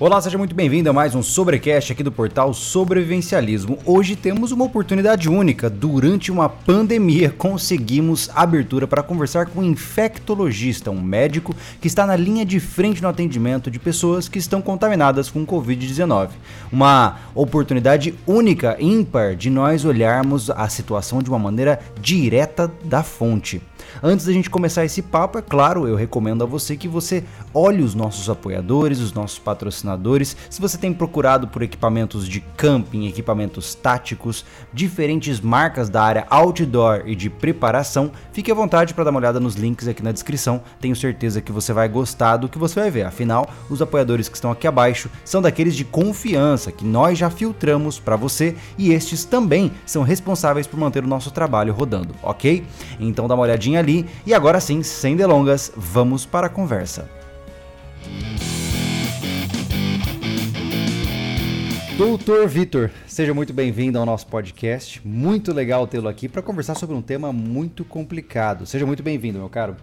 Olá, seja muito bem-vindo a mais um Sobrecast aqui do portal Sobrevivencialismo. Hoje temos uma oportunidade única. Durante uma pandemia, conseguimos abertura para conversar com um infectologista, um médico que está na linha de frente no atendimento de pessoas que estão contaminadas com Covid-19. Uma oportunidade única, ímpar, de nós olharmos a situação de uma maneira direta da fonte. Antes da gente começar esse papo, é claro, eu recomendo a você que você olhe os nossos apoiadores, os nossos patrocinadores. Se você tem procurado por equipamentos de camping, equipamentos táticos, diferentes marcas da área outdoor e de preparação, fique à vontade para dar uma olhada nos links aqui na descrição. Tenho certeza que você vai gostar do que você vai ver. Afinal, os apoiadores que estão aqui abaixo são daqueles de confiança que nós já filtramos para você e estes também são responsáveis por manter o nosso trabalho rodando, ok? Então dá uma olhadinha ali. E agora sim, sem delongas, vamos para a conversa. Doutor Vitor, seja muito bem-vindo ao nosso podcast. Muito legal tê-lo aqui para conversar sobre um tema muito complicado. Seja muito bem-vindo, meu caro.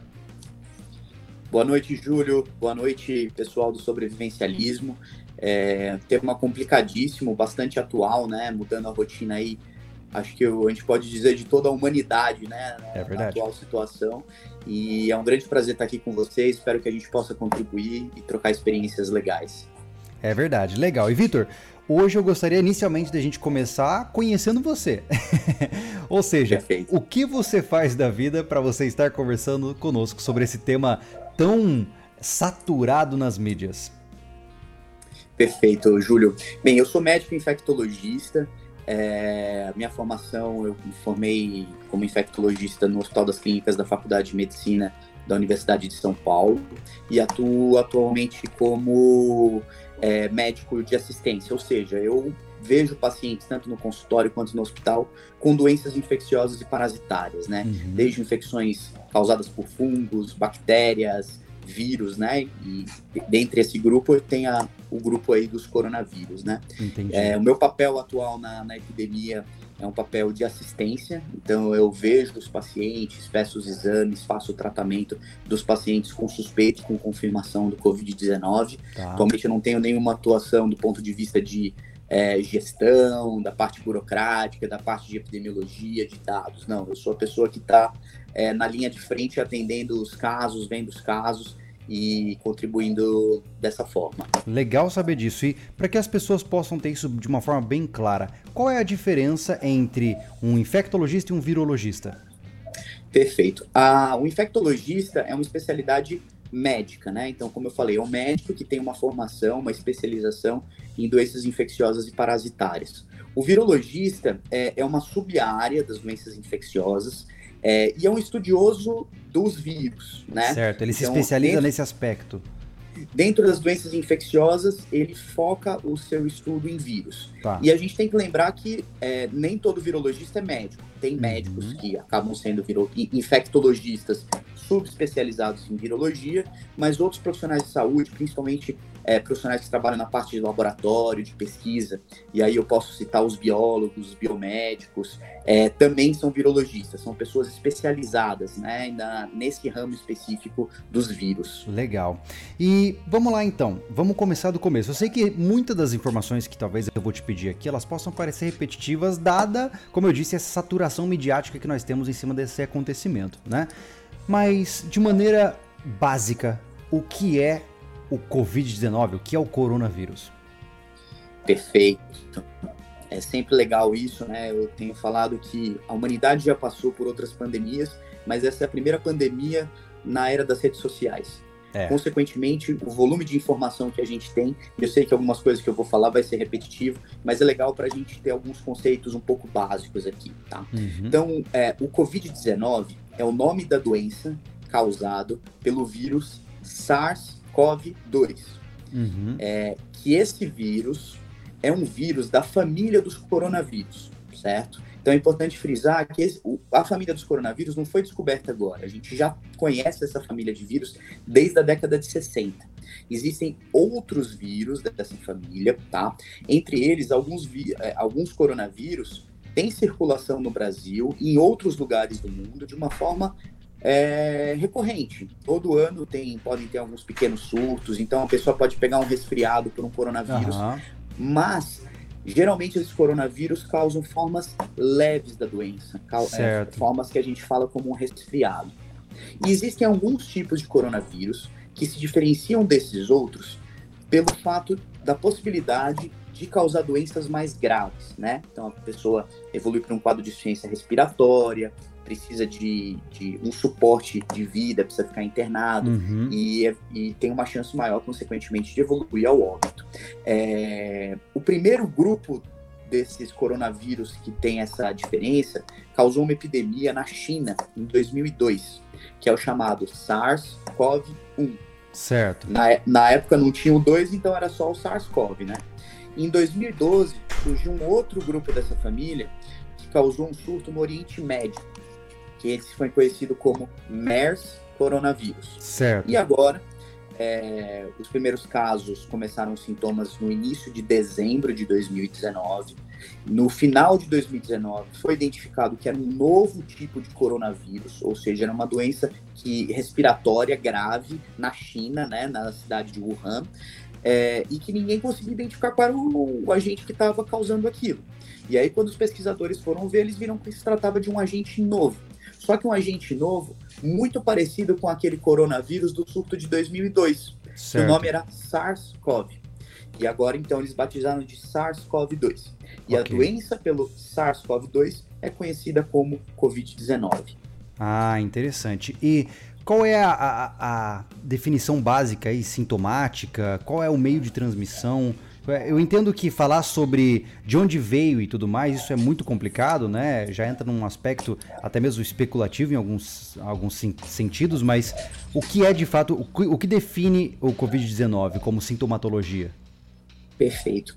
Boa noite, Júlio. Boa noite, pessoal do sobrevivencialismo. É, tema complicadíssimo, bastante atual, né? Mudando a rotina aí acho que a gente pode dizer de toda a humanidade, né? É verdade. Na atual situação. E é um grande prazer estar aqui com vocês. Espero que a gente possa contribuir e trocar experiências legais. É verdade, legal. E Vitor, hoje eu gostaria inicialmente da gente começar conhecendo você. Ou seja, Perfeito. o que você faz da vida para você estar conversando conosco sobre esse tema tão saturado nas mídias? Perfeito, Júlio. Bem, eu sou médico infectologista. É, minha formação, eu me formei como infectologista no Hospital das Clínicas da Faculdade de Medicina da Universidade de São Paulo e atuo atualmente como é, médico de assistência, ou seja, eu vejo pacientes tanto no consultório quanto no hospital com doenças infecciosas e parasitárias, né? Uhum. Desde infecções causadas por fungos, bactérias, vírus, né? E dentre esse grupo tem a, o grupo aí dos coronavírus, né? Entendi. É, o meu papel atual na, na epidemia é um papel de assistência, então eu vejo os pacientes, peço os exames, faço o tratamento dos pacientes com suspeita e com confirmação do Covid-19. Tá. Atualmente eu não tenho nenhuma atuação do ponto de vista de é, gestão, da parte burocrática, da parte de epidemiologia, de dados. Não, eu sou a pessoa que está é, na linha de frente atendendo os casos, vendo os casos e contribuindo dessa forma. Legal saber disso. E para que as pessoas possam ter isso de uma forma bem clara, qual é a diferença entre um infectologista e um virologista? Perfeito. Ah, o infectologista é uma especialidade médica, né? Então, como eu falei, é um médico que tem uma formação, uma especialização em doenças infecciosas e parasitárias. O virologista é, é uma sub-área das doenças infecciosas é, e é um estudioso dos vírus, né? Certo, ele então, se especializa dentro, nesse aspecto. Dentro das doenças infecciosas, ele foca o seu estudo em vírus. Tá. E a gente tem que lembrar que é, nem todo virologista é médico. Tem uhum. médicos que acabam sendo viro... infectologistas subespecializados em virologia, mas outros profissionais de saúde, principalmente é, profissionais que trabalham na parte de laboratório, de pesquisa, e aí eu posso citar os biólogos, os biomédicos, é, também são virologistas, são pessoas especializadas né, na, nesse ramo específico dos vírus. Legal. E vamos lá então, vamos começar do começo. Eu sei que muitas das informações que talvez eu vou te pedir aqui, elas possam parecer repetitivas, dada, como eu disse, essa saturação midiática que nós temos em cima desse acontecimento, né? Mas, de maneira básica, o que é o Covid-19, o que é o coronavírus? Perfeito. É sempre legal isso, né? Eu tenho falado que a humanidade já passou por outras pandemias, mas essa é a primeira pandemia na era das redes sociais. É. Consequentemente, o volume de informação que a gente tem, eu sei que algumas coisas que eu vou falar vai ser repetitivo, mas é legal para a gente ter alguns conceitos um pouco básicos aqui, tá? Uhum. Então, é, o Covid-19 é o nome da doença causado pelo vírus SARS SARS-CoV-2. Uhum. É, que esse vírus é um vírus da família dos coronavírus, certo? Então é importante frisar que esse, a família dos coronavírus não foi descoberta agora. A gente já conhece essa família de vírus desde a década de 60. Existem outros vírus dessa família, tá? Entre eles, alguns, é, alguns coronavírus têm circulação no Brasil e em outros lugares do mundo de uma forma é recorrente. Todo ano tem, podem ter alguns pequenos surtos, então a pessoa pode pegar um resfriado por um coronavírus, uhum. mas geralmente esses coronavírus causam formas leves da doença, é, formas que a gente fala como um resfriado. E existem alguns tipos de coronavírus que se diferenciam desses outros pelo fato da possibilidade de causar doenças mais graves, né? Então a pessoa evolui para um quadro de ciência respiratória, precisa de, de, um suporte de vida, precisa ficar internado uhum. e, e, tem uma chance maior, consequentemente, de evoluir ao óbito. É, o primeiro grupo desses coronavírus que tem essa diferença causou uma epidemia na China em 2002, que é o chamado SARS-CoV-1. Certo. Na, na época não tinha o 2, então era só o SARS-CoV, né? Em 2012, surgiu um outro grupo dessa família que causou um surto no Oriente Médio, que esse foi conhecido como MERS coronavírus. Certo. E agora, é, os primeiros casos começaram os sintomas no início de dezembro de 2019. No final de 2019, foi identificado que era um novo tipo de coronavírus, ou seja, era uma doença que, respiratória grave na China, né, na cidade de Wuhan, é, e que ninguém conseguia identificar qual era o, o agente que estava causando aquilo. E aí, quando os pesquisadores foram ver, eles viram que se tratava de um agente novo. Só que um agente novo, muito parecido com aquele coronavírus do surto de 2002. Certo. O nome era SARS-CoV. E agora, então, eles batizaram de SARS-CoV-2. E okay. a doença pelo SARS-CoV-2 é conhecida como Covid-19. Ah, interessante. E qual é a, a, a, definição básica e sintomática? Qual é o meio de transmissão? É, eu entendo que falar sobre de onde veio e tudo mais, isso é muito complicado, né? Já entra num aspecto até mesmo especulativo em alguns, alguns sentidos, mas o que é de fato, o que, define o Covid-19 como sintomatologia? Perfeito.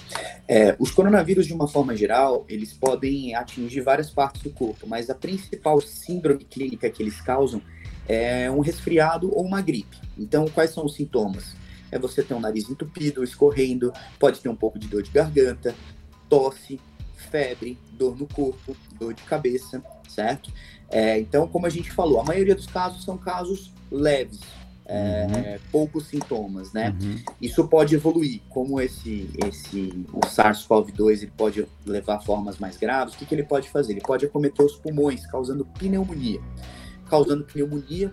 É, os coronavírus, de uma forma geral, eles podem atingir várias partes do corpo, mas a principal síndrome clínica que eles causam é um resfriado ou uma gripe. Então, quais são os sintomas? É você ter um nariz entupido, escorrendo, pode ter um pouco de dor de garganta, tosse, febre, dor no corpo, dor de cabeça, certo? É, então, como a gente falou, a maioria dos casos são casos leves, é, uhum. poucos sintomas, né? Uhum. Isso pode evoluir, como esse, esse o SARS-CoV-2 ele pode levar a formas mais graves. O que, que ele pode fazer? Ele pode acometer os pulmões, causando pneumonia. Causando pneumonia,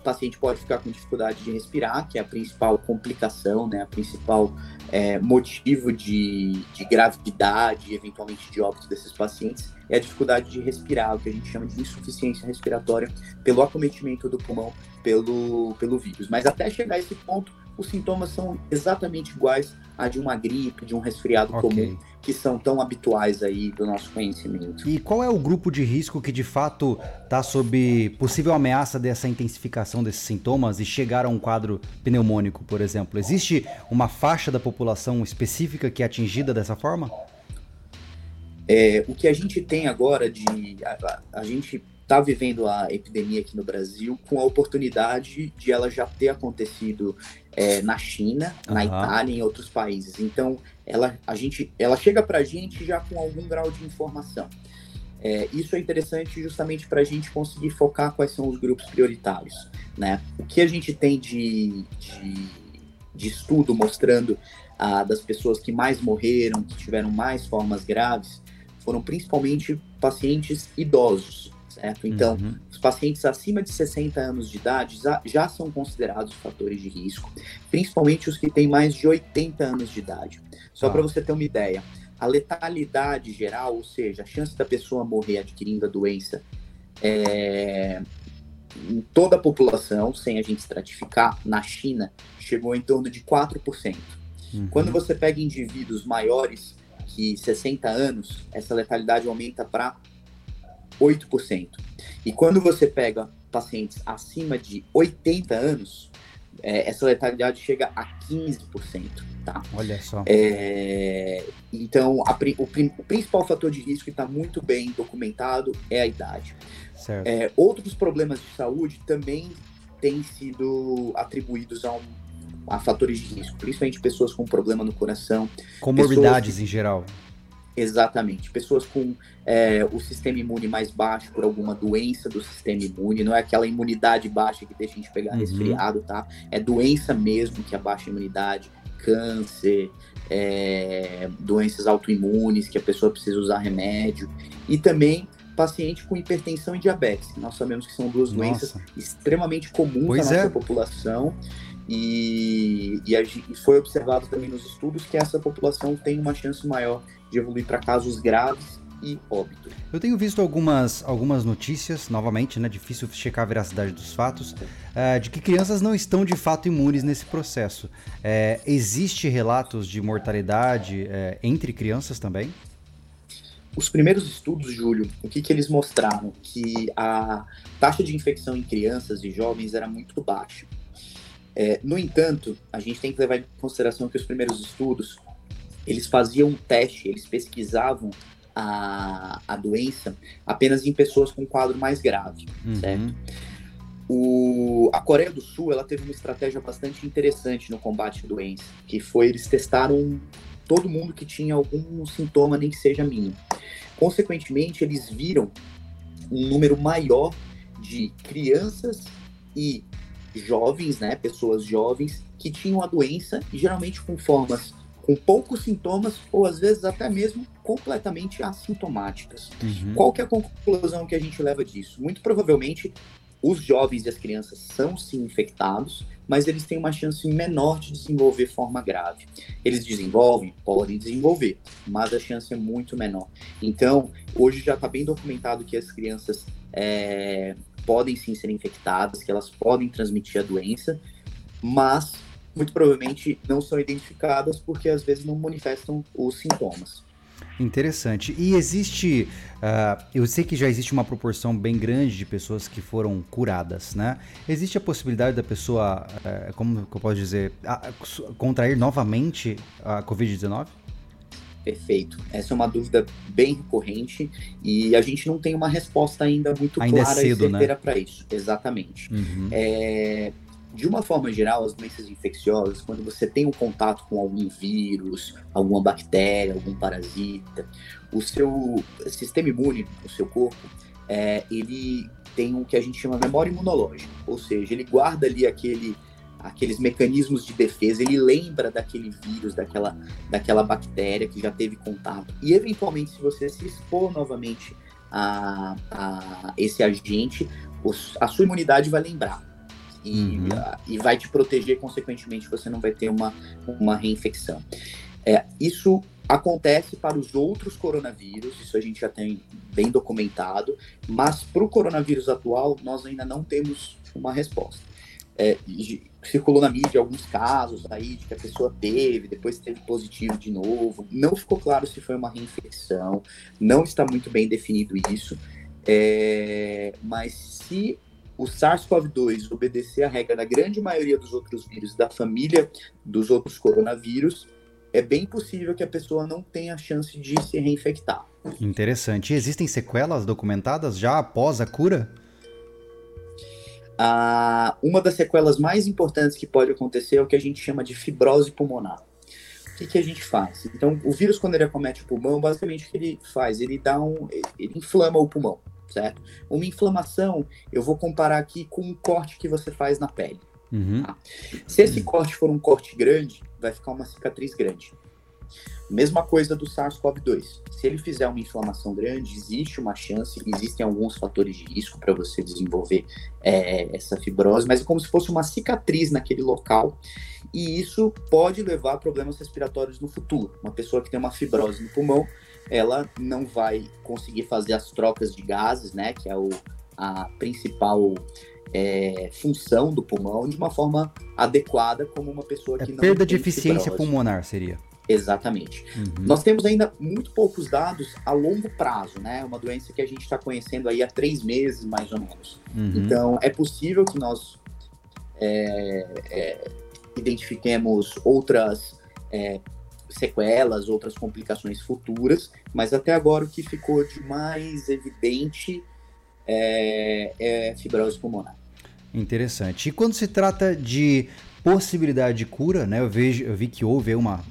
a paciente pode ficar com dificuldade de respirar, que é a principal complicação, né, a principal é, motivo de, de gravidade, eventualmente de óbito desses pacientes, é a dificuldade de respirar, o que a gente chama de insuficiência respiratória pelo acometimento do pulmão pelo, pelo vírus. Mas até chegar a esse ponto, os sintomas são exatamente iguais a de uma gripe, de um resfriado okay. comum, que são tão habituais aí do nosso conhecimento. E qual é o grupo de risco que de fato está sob possível ameaça dessa intensificação desses sintomas e chegar a um quadro pneumônico, por exemplo? Existe uma faixa da população específica que é atingida dessa forma? É, o que a gente tem agora de. A, a gente está vivendo a epidemia aqui no Brasil com a oportunidade de ela já ter acontecido é, na China, uhum. na Itália e em outros países. Então, ela, a gente, ela chega para a gente já com algum grau de informação. É, isso é interessante justamente para a gente conseguir focar quais são os grupos prioritários. Né? O que a gente tem de, de, de estudo mostrando ah, das pessoas que mais morreram, que tiveram mais formas graves, foram principalmente pacientes idosos certo? Então, uhum. os pacientes acima de 60 anos de idade já, já são considerados fatores de risco, principalmente os que têm mais de 80 anos de idade. Só ah. para você ter uma ideia, a letalidade geral, ou seja, a chance da pessoa morrer adquirindo a doença é, em toda a população, sem a gente estratificar, na China, chegou em torno de 4%. Uhum. Quando você pega indivíduos maiores que 60 anos, essa letalidade aumenta para 8%. E quando você pega pacientes acima de 80 anos, é, essa letalidade chega a 15%, tá? Olha só. É, então, a, o, o, principal fator de risco que está muito bem documentado é a idade. Certo. É, outros problemas de saúde também têm sido atribuídos a, um, a fatores de risco, principalmente pessoas com problema no coração. Comorbidades em geral Exatamente. Pessoas com é, o sistema imune mais baixo por alguma doença do sistema imune, não é aquela imunidade baixa que deixa a gente pegar uhum. resfriado, tá? É doença mesmo que abaixa a imunidade, câncer, é, doenças autoimunes que a pessoa precisa usar remédio. E também paciente com hipertensão e diabetes, que nós sabemos que são duas Nossa. doenças extremamente comuns pois na nossa é. população. E, e, e, foi observado também nos estudos que essa população tem uma chance maior de evoluir para casos graves e óbito. Eu tenho visto algumas, algumas notícias, novamente, né, difícil checar a veracidade dos fatos, uh, de que crianças não estão de fato imunes nesse processo. Uh, existe relatos de mortalidade uh, entre crianças também? Os primeiros estudos, Júlio, o que, que eles mostraram? Que a taxa de infecção em crianças e jovens era muito baixa. É, no entanto, a gente tem que levar em consideração que os primeiros estudos eles faziam um teste, eles pesquisavam a, a doença apenas em pessoas com quadro mais grave, uhum. certo? O, a Coreia do Sul ela teve uma estratégia bastante interessante no combate à doença, que foi eles testaram todo mundo que tinha algum sintoma, nem que seja mínimo. Consequentemente, eles viram um número maior de crianças e jovens, né, pessoas jovens que tinham a doença, geralmente com formas com poucos sintomas ou às vezes até mesmo completamente assintomáticas. Uhum. Qual que é a conclusão que a gente leva disso? Muito provavelmente os jovens e as crianças são sim infectados, mas eles têm uma chance menor de desenvolver forma grave. Eles desenvolvem, podem desenvolver, mas a chance é muito menor. Então, hoje já está bem documentado que as crianças é, podem sim ser infectadas, que elas podem transmitir a doença, mas muito provavelmente não são identificadas porque às vezes não manifestam os sintomas. Interessante. E existe, uh, eu sei que já existe uma proporção bem grande de pessoas que foram curadas, né? Existe a possibilidade da pessoa, uh, como eu posso dizer, uh, contrair novamente a Covid-19? Perfeito. Essa é uma dúvida bem recorrente e a gente não tem uma resposta ainda muito ainda é clara é cedo, e certeira né? para isso. Exatamente. Uhum. É, de uma forma geral, as doenças infecciosas, quando você tem um contato com algum vírus, alguma bactéria, algum parasita, o seu sistema imune, o seu corpo, é, ele tem o que a gente chama de memória imunológica, ou seja, ele guarda ali aquele, aqueles mecanismos de defesa, ele lembra daquele vírus, daquela, daquela bactéria que já teve contato. E eventualmente, se você se expor novamente a, a esse agente, a sua imunidade vai lembrar e, uhum. e vai te proteger, consequentemente, você não vai ter uma, uma reinfecção. É, isso acontece para os outros coronavírus, isso a gente já tem bem documentado, mas para o coronavírus atual, nós ainda não temos uma resposta. É, circulou na mídia alguns casos aí de que a pessoa teve, depois teve positivo de novo. Não ficou claro se foi uma reinfecção, não está muito bem definido isso. É, mas se o SARS-CoV-2 obedecer a regra da grande maioria dos outros vírus da família dos outros coronavírus, é bem possível que a pessoa não tenha chance de se reinfectar. Interessante. E existem sequelas documentadas já após a cura? Ah, uma das sequelas mais importantes que pode acontecer é o que a gente chama de fibrose pulmonar. O que, que a gente faz? Então, o vírus, quando ele acomete o pulmão, basicamente o que ele faz? Ele dá um. ele inflama o pulmão certo? Uma inflamação, eu vou comparar aqui com um corte que você faz na pele. Uhum. Tá? Se esse corte for um corte grande, vai ficar uma cicatriz grande. Mesma coisa do SARS-CoV-2. Se ele fizer uma inflamação grande, existe uma chance, existem alguns fatores de risco para você desenvolver é, essa fibrose, mas é como se fosse uma cicatriz naquele local. E isso pode levar a problemas respiratórios no futuro. Uma pessoa que tem uma fibrose no pulmão, ela não vai conseguir fazer as trocas de gases, né, que é o, a principal é, função do pulmão, de uma forma adequada, como uma pessoa que é não perda de eficiência fibrose. pulmonar seria. Exatamente. Uhum. Nós temos ainda muito poucos dados a longo prazo, né? Uma doença que a gente está conhecendo aí há três meses, mais ou menos. Uhum. Então, é possível que nós é, é, identifiquemos outras é, sequelas, outras complicações futuras, mas até agora o que ficou de mais evidente é, é fibrose pulmonar. Interessante. E quando se trata de possibilidade de cura, né? Eu, vejo, eu vi que houve uma,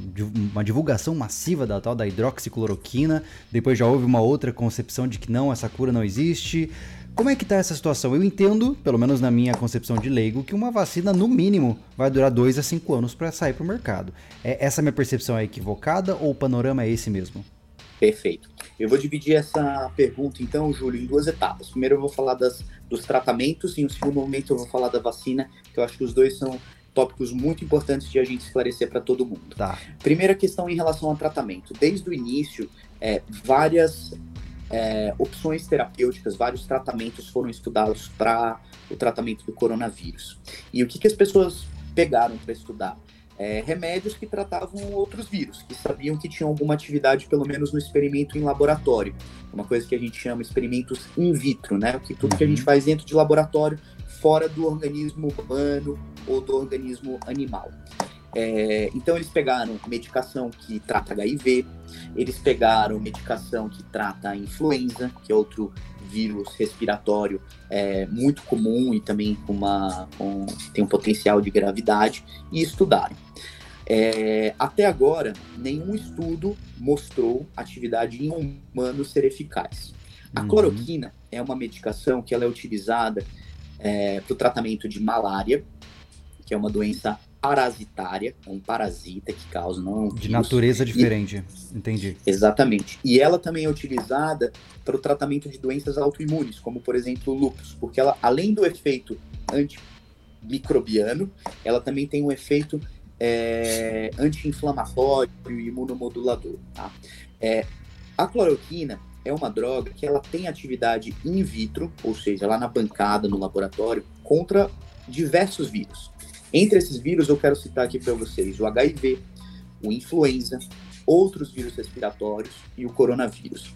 uma divulgação massiva da tal da hidroxicloroquina, depois já houve uma outra concepção de que não, essa cura não existe. Como é que está essa situação? Eu entendo, pelo menos na minha concepção de leigo, que uma vacina, no mínimo, vai durar dois a cinco anos para sair para o mercado. É, essa minha percepção é equivocada ou o panorama é esse mesmo? Perfeito. Eu vou dividir essa pergunta, então, Júlio, em duas etapas. Primeiro eu vou falar das, dos tratamentos e, no segundo momento, eu vou falar da vacina, que eu acho que os dois são tópicos muito importantes de a gente esclarecer para todo mundo. Tá. Primeira questão em relação ao tratamento. Desde o início, é, várias é, opções terapêuticas, vários tratamentos foram estudados para o tratamento do coronavírus. E o que, que as pessoas pegaram para estudar? É, remédios que tratavam outros vírus, que sabiam que tinham alguma atividade, pelo menos no experimento em laboratório. Uma coisa que a gente chama experimentos in vitro, né? Que tudo que a gente uhum. faz dentro de laboratório, fora do organismo humano ou do organismo animal. É, então eles pegaram medicação que trata HIV, eles pegaram medicação que trata a influenza, que é outro vírus respiratório é, muito comum e também com uma, com, tem um potencial de gravidade, e estudaram. É, até agora, nenhum estudo mostrou atividade em humanos ser eficaz. A uhum. cloroquina é uma medicação que ela é utilizada é, para o tratamento de malária, que é uma doença parasitária, é um parasita que causa, não é um De natureza diferente, e, entendi. Exatamente. E ela também é utilizada para o tratamento de doenças autoimunes, como por exemplo o lúpus, porque ela, além do efeito antimicrobiano, ela também tem um efeito é, anti-inflamatório e imunomodulador. Tá? É, a cloroquina é uma droga que ela tem atividade in vitro, ou seja, lá na bancada, no laboratório, contra diversos vírus. Entre esses vírus, eu quero citar aqui para vocês o HIV, o influenza, outros vírus respiratórios e o coronavírus.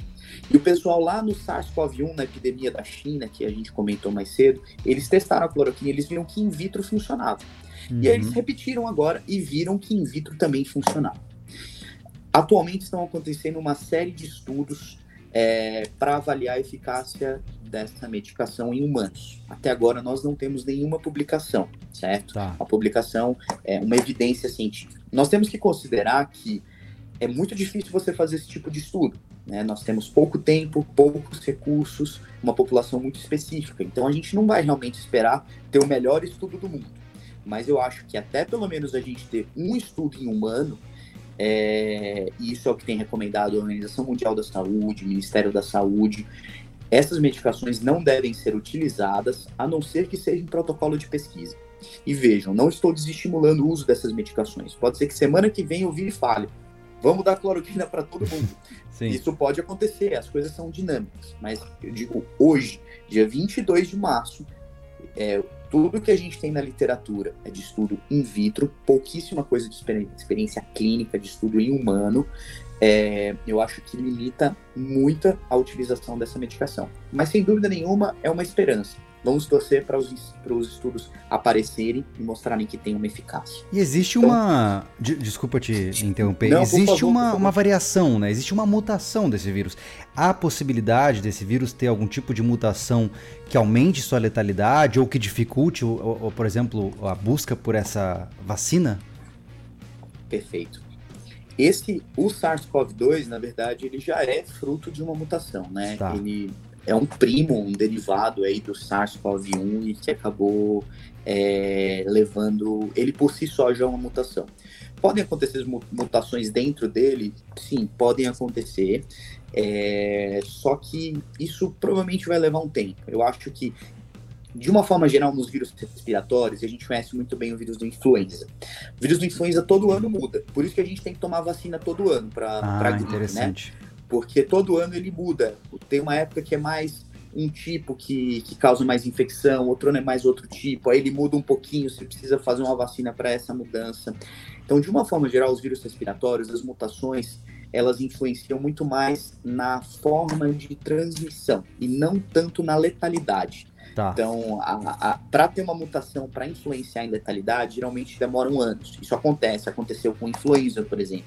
E o pessoal lá no SARS-CoV-1, na epidemia da China, que a gente comentou mais cedo, eles testaram a cloroquina e eles viram que in vitro funcionava. Uhum. E aí eles uhum. repetiram agora e viram que in vitro também funcionava. Atualmente estão acontecendo uma série de estudos é, para avaliar a eficácia dessa medicação em humanos. Até agora nós não temos nenhuma publicação, certo? Tá. A publicação é uma evidência científica. Nós temos que considerar que é muito difícil você fazer esse tipo de estudo. Né? Nós temos pouco tempo, poucos recursos, uma população muito específica. Então a gente não vai realmente esperar ter o melhor estudo do mundo. Mas eu acho que até pelo menos a gente ter um estudo em humano é, isso é o que tem recomendado a Organização Mundial da Saúde, o Ministério da Saúde. Essas medicações não devem ser utilizadas a não ser que seja em protocolo de pesquisa. E vejam, não estou desestimulando o uso dessas medicações. Pode ser que semana que vem eu vire e fale: vamos dar cloroquina para todo mundo. Isso pode acontecer, as coisas são dinâmicas. Mas eu digo, hoje, dia 22 de março, é, tudo que a gente tem na literatura é de estudo in vitro, pouquíssima coisa de experiência clínica, de estudo em humano. É, eu acho que limita muito a utilização dessa medicação. Mas sem dúvida nenhuma é uma esperança. Vamos torcer para os, para os estudos aparecerem e mostrarem que tem uma eficácia. E existe então, uma. De, desculpa te interromper. Não, existe favor, uma, uma variação, né? Existe uma mutação desse vírus. Há possibilidade desse vírus ter algum tipo de mutação que aumente sua letalidade ou que dificulte, ou, ou, por exemplo, a busca por essa vacina? Perfeito. Esse, o SARS-CoV-2, na verdade, ele já é fruto de uma mutação, né? Tá. Ele é um primo, um derivado aí do SARS-CoV-1 e que acabou é, levando ele por si só já é uma mutação. Podem acontecer mutações dentro dele? Sim, podem acontecer. É, só que isso provavelmente vai levar um tempo. Eu acho que, de uma forma geral, nos vírus respiratórios, a gente conhece muito bem o vírus do influenza. O vírus do influenza todo ano muda. Por isso que a gente tem que tomar vacina todo ano para ah, gripe, né? Porque todo ano ele muda. Tem uma época que é mais um tipo que, que causa mais infecção, outro ano é mais outro tipo, aí ele muda um pouquinho, você precisa fazer uma vacina para essa mudança. Então, de uma forma geral, os vírus respiratórios, as mutações, elas influenciam muito mais na forma de transmissão e não tanto na letalidade. Tá. Então, para ter uma mutação para influenciar em letalidade, geralmente demoram anos. Isso acontece, aconteceu com influenza, por exemplo.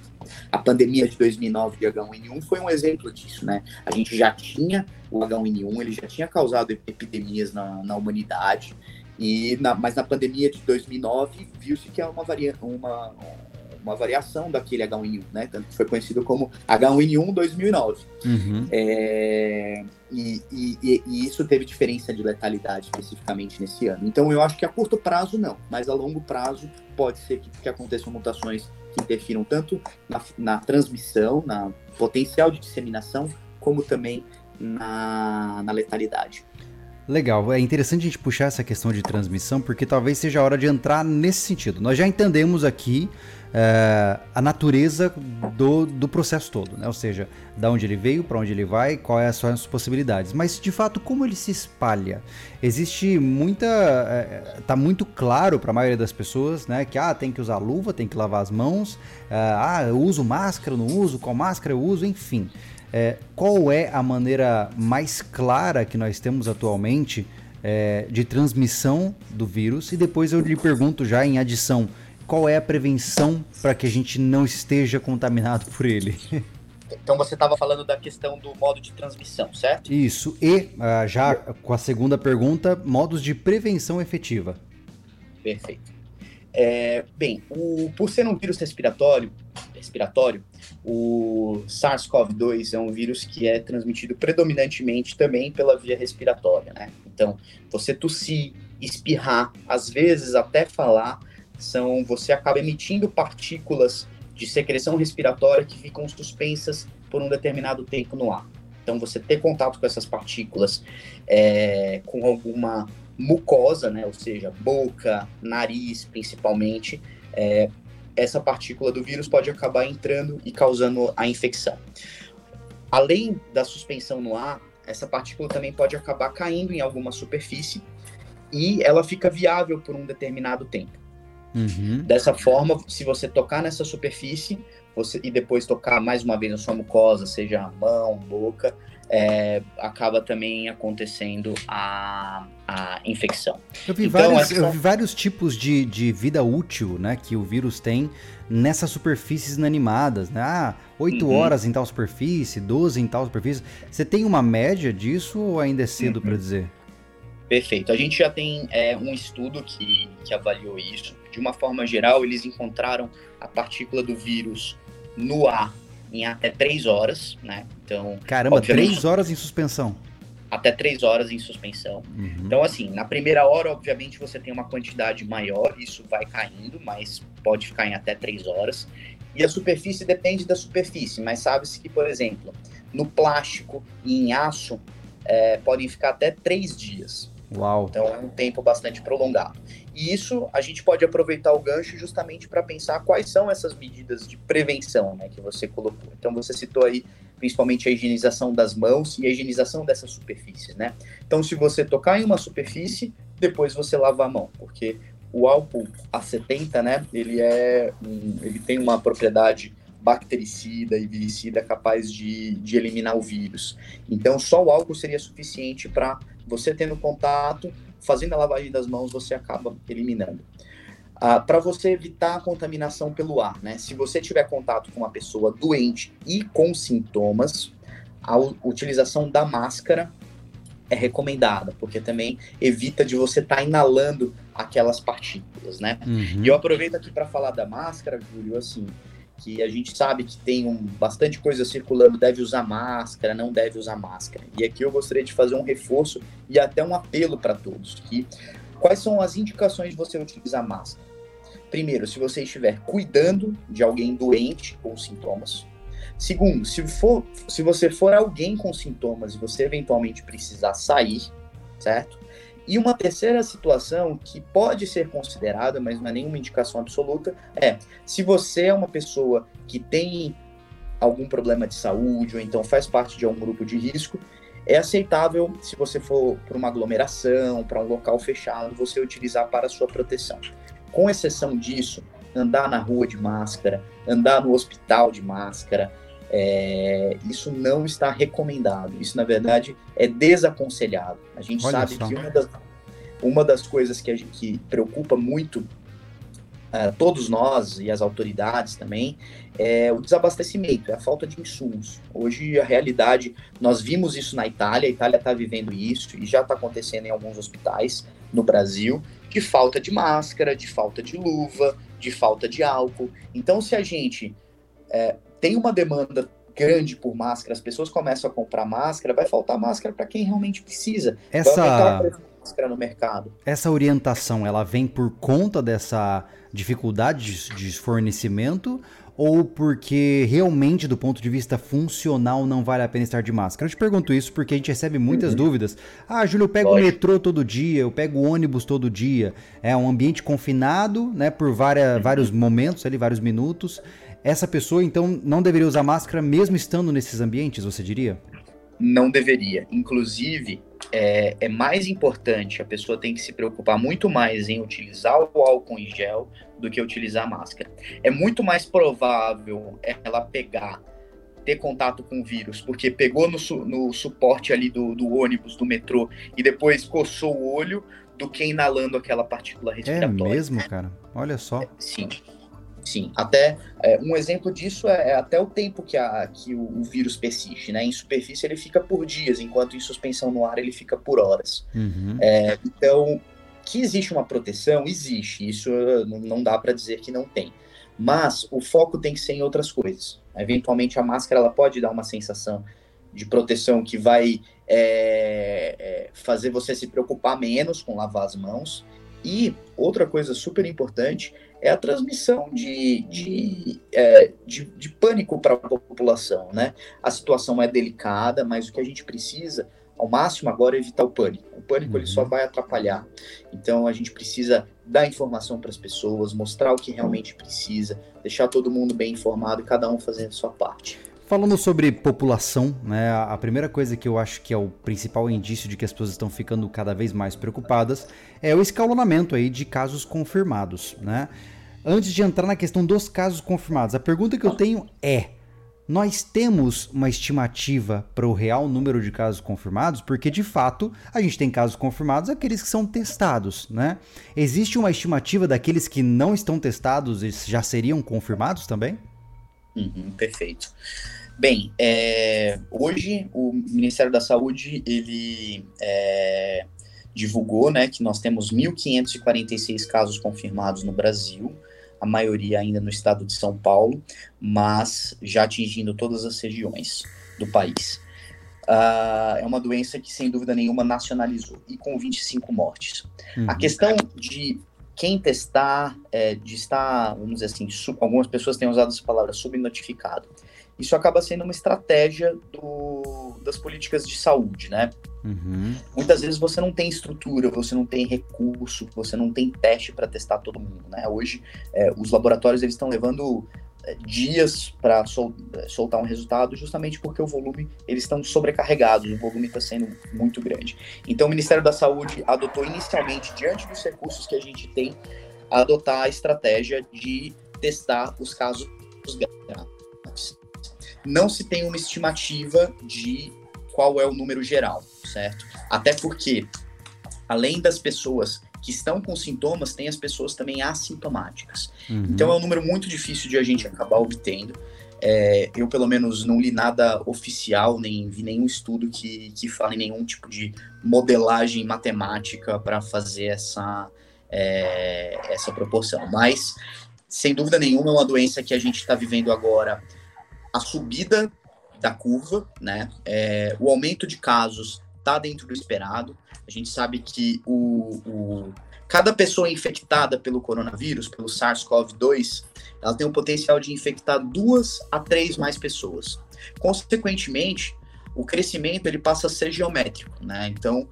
A pandemia de 2009 de H1N1 foi um exemplo disso, né? A gente já tinha o H1N1, ele já tinha causado epidemias na, na humanidade. E na, mas na pandemia de 2009 viu-se que é uma, varia, uma, uma variação daquele H1N1, né? Tanto que foi conhecido como H1N1 2009. Uhum. É, e, e, e, isso teve diferença de letalidade especificamente nesse ano. Então eu acho que a curto prazo não, mas a longo prazo pode ser que, que aconteçam mutações que interfiram tanto na, na transmissão, na potencial de disseminação, como também na, na letalidade. Legal, é interessante a gente puxar essa questão de transmissão, porque talvez seja a hora de entrar nesse sentido. Nós já entendemos aqui é, a natureza do, do processo todo, né? ou seja, da onde ele veio, para onde ele vai, quais são as possibilidades. Mas de fato, como ele se espalha? Existe muita. É, tá muito claro para a maioria das pessoas né, que ah, tem que usar luva, tem que lavar as mãos, é, ah, eu uso máscara, não uso, qual máscara eu uso, enfim. É, qual é a maneira mais clara que nós temos atualmente é, de transmissão do vírus? E depois eu lhe pergunto já em adição, qual é a prevenção para que a gente não esteja contaminado por ele? Então você estava falando da questão do modo de transmissão, certo? Isso. E uh, já com a segunda pergunta, modos de prevenção efetiva. Perfeito. É, bem, o, por ser um vírus respiratório, respiratório, o SARS-CoV-2 é um vírus que é transmitido predominantemente também pela via respiratória, né? Então, você tossir, espirrar, às vezes até falar, são você acaba emitindo partículas de secreção respiratória que ficam suspensas por um determinado tempo no ar. Então, você ter contato com essas partículas é, com alguma mucosa, né, ou seja, boca, nariz, principalmente, é, essa partícula do vírus pode acabar entrando e causando a infecção. Além da suspensão no ar, essa partícula também pode acabar caindo em alguma superfície e ela fica viável por um determinado tempo. Uhum. Dessa forma, se você tocar nessa superfície você, e depois tocar mais uma vez na sua mucosa, seja mão, boca, é, acaba também acontecendo a, a infecção. Eu vi, então, vários, essa... eu vi vários tipos de, de vida útil né, que o vírus tem nessas superfícies inanimadas. Né? Ah, 8 uhum. horas em tal superfície, 12 em tal superfície. Você tem uma média disso ou ainda é cedo uhum. para dizer? Perfeito. A gente já tem é, um estudo que, que avaliou isso. De uma forma geral, eles encontraram a partícula do vírus no ar em até três horas, né? Então. Caramba, três horas em suspensão. Até três horas em suspensão. Uhum. Então, assim, na primeira hora, obviamente, você tem uma quantidade maior, isso vai caindo, mas pode ficar em até três horas. E a superfície depende da superfície, mas sabe-se que, por exemplo, no plástico e em aço, é, podem ficar até três dias. Uau. Então é um tempo bastante prolongado. E isso a gente pode aproveitar o gancho justamente para pensar quais são essas medidas de prevenção né, que você colocou. Então você citou aí principalmente a higienização das mãos e a higienização dessas superfícies, né? Então se você tocar em uma superfície, depois você lava a mão, porque o álcool A70, né, ele é ele tem uma propriedade bactericida e viricida capaz de, de eliminar o vírus. Então, só o álcool seria suficiente para você tendo contato, fazendo a lavagem das mãos, você acaba eliminando. Ah, para você evitar a contaminação pelo ar, né? Se você tiver contato com uma pessoa doente e com sintomas, a utilização da máscara é recomendada, porque também evita de você estar tá inalando aquelas partículas, né? Uhum. E eu aproveito aqui para falar da máscara, Júlio, assim, que a gente sabe que tem um, bastante coisa circulando, deve usar máscara, não deve usar máscara. E aqui eu gostaria de fazer um reforço e até um apelo para todos, que quais são as indicações de você utilizar máscara? Primeiro, se você estiver cuidando de alguém doente com sintomas. Segundo, se, for, se você for alguém com sintomas e você eventualmente precisar sair, certo? E uma terceira situação que pode ser considerada, mas não é nenhuma indicação absoluta, é se você é uma pessoa que tem algum problema de saúde ou então faz parte de algum grupo de risco, é aceitável se você for para uma aglomeração, para um local fechado, você utilizar para sua proteção. Com exceção disso, andar na rua de máscara, andar no hospital de máscara, é, isso não está recomendado. Isso, na verdade, é desaconselhado. A gente Olha sabe só. que uma das, uma das coisas que, gente, que preocupa muito uh, todos nós e as autoridades também é o desabastecimento, é a falta de insumos. Hoje, a realidade, nós vimos isso na Itália, a Itália está vivendo isso e já está acontecendo em alguns hospitais. no Brasil de falta de máscara, de falta de luva, de falta de álcool. Então, se a gente é, tem uma demanda grande por máscara, as pessoas começam a comprar máscara, vai faltar máscara para quem realmente precisa. Essa máscara no mercado. Essa orientação, ela vem por conta dessa dificuldade de fornecimento ou porque realmente, do ponto de vista funcional, não vale a pena estar de máscara? Eu te pergunto isso porque a gente recebe muitas uhum. dúvidas. Ah, Júlio, eu pego Lógico. o metrô todo dia, eu pego o ônibus todo dia. É um ambiente confinado, né, por várias, uhum. vários momentos ali, vários minutos. Essa pessoa, então, não deveria usar máscara mesmo estando nesses ambientes, você diria? Não deveria. Inclusive, é, é, mais importante, a pessoa tem que se preocupar muito mais em utilizar o álcool em gel do que utilizar a máscara. É muito mais provável ela pegar, ter contato com o vírus, porque pegou no, su no suporte ali do, do, ônibus, do metrô, e depois coçou o olho, do que inalando aquela partícula é respiratória. É mesmo, cara? Olha só. É, sim. Sim, até é, um exemplo disso é, é, até o tempo que, a, que o, o, vírus persiste, né? Em superfície ele fica por dias, enquanto em suspensão no ar ele fica por horas. Uhum. É, então, que existe uma proteção, existe. Isso não dá para dizer que não tem. Mas o foco tem que ser em outras coisas. Eventualmente a máscara ela pode dar uma sensação de proteção que vai é, é, fazer você se preocupar menos com lavar as mãos. E outra coisa super importante é a transmissão de, de, é, de, de pânico para a população, né? A situação é delicada, mas o que a gente precisa, ao máximo agora, é evitar o pânico. O pânico uhum. ele só uhum. vai atrapalhar. Então a gente precisa dar informação para as pessoas, mostrar o que realmente precisa, deixar todo mundo bem informado e cada um fazendo a sua parte. Falando sobre população, né, a primeira coisa que eu acho que é o principal indício de que as pessoas estão ficando cada vez mais preocupadas é o escalonamento aí de casos confirmados, né? Antes de entrar na questão dos casos confirmados, a pergunta que eu tenho é: nós temos uma estimativa para o real número de casos confirmados? Porque de fato a gente tem casos confirmados aqueles que são testados, né? Existe uma estimativa daqueles que não estão testados e já seriam confirmados também? Uhum, perfeito. Bem, é, hoje o Ministério da Saúde ele é, divulgou, né, que nós temos 1.546 casos confirmados no Brasil, a maioria ainda no estado de São Paulo, mas já atingindo todas as regiões do país. Uh, é uma doença que, sem dúvida nenhuma, nacionalizou e com 25 mortes. Uhum. A questão de quem testar, é, de estar, vamos dizer assim, algumas pessoas têm usado essa palavra, subnotificado. Isso acaba sendo uma estratégia do, das políticas de saúde, né? Uhum. Muitas vezes você não tem estrutura, você não tem recurso, você não tem teste para testar todo mundo, né? Hoje, é, os laboratórios eles estão levando dias para sol, soltar um resultado, justamente porque o volume, eles estão sobrecarregados, o volume está sendo muito grande. Então, o Ministério da Saúde adotou inicialmente, diante dos recursos que a gente tem, adotar a estratégia de testar os casos graves. Não se tem uma estimativa de qual é o número geral, certo? Até porque, além das pessoas que estão com sintomas, tem as pessoas também assintomáticas. Uhum. Então é um número muito difícil de a gente acabar obtendo. É, eu, pelo menos, não li nada oficial, nem vi nenhum estudo que, que fale nenhum tipo de modelagem matemática para fazer essa, é, essa proporção. Mas, sem dúvida nenhuma, é uma doença que a gente está vivendo agora a subida da curva, né? É, o aumento de casos está dentro do esperado. A gente sabe que o, o, cada pessoa infectada pelo coronavírus, pelo SARS-CoV-2, ela tem o potencial de infectar duas a três mais pessoas. Consequentemente, o crescimento ele passa a ser geométrico, né? Então,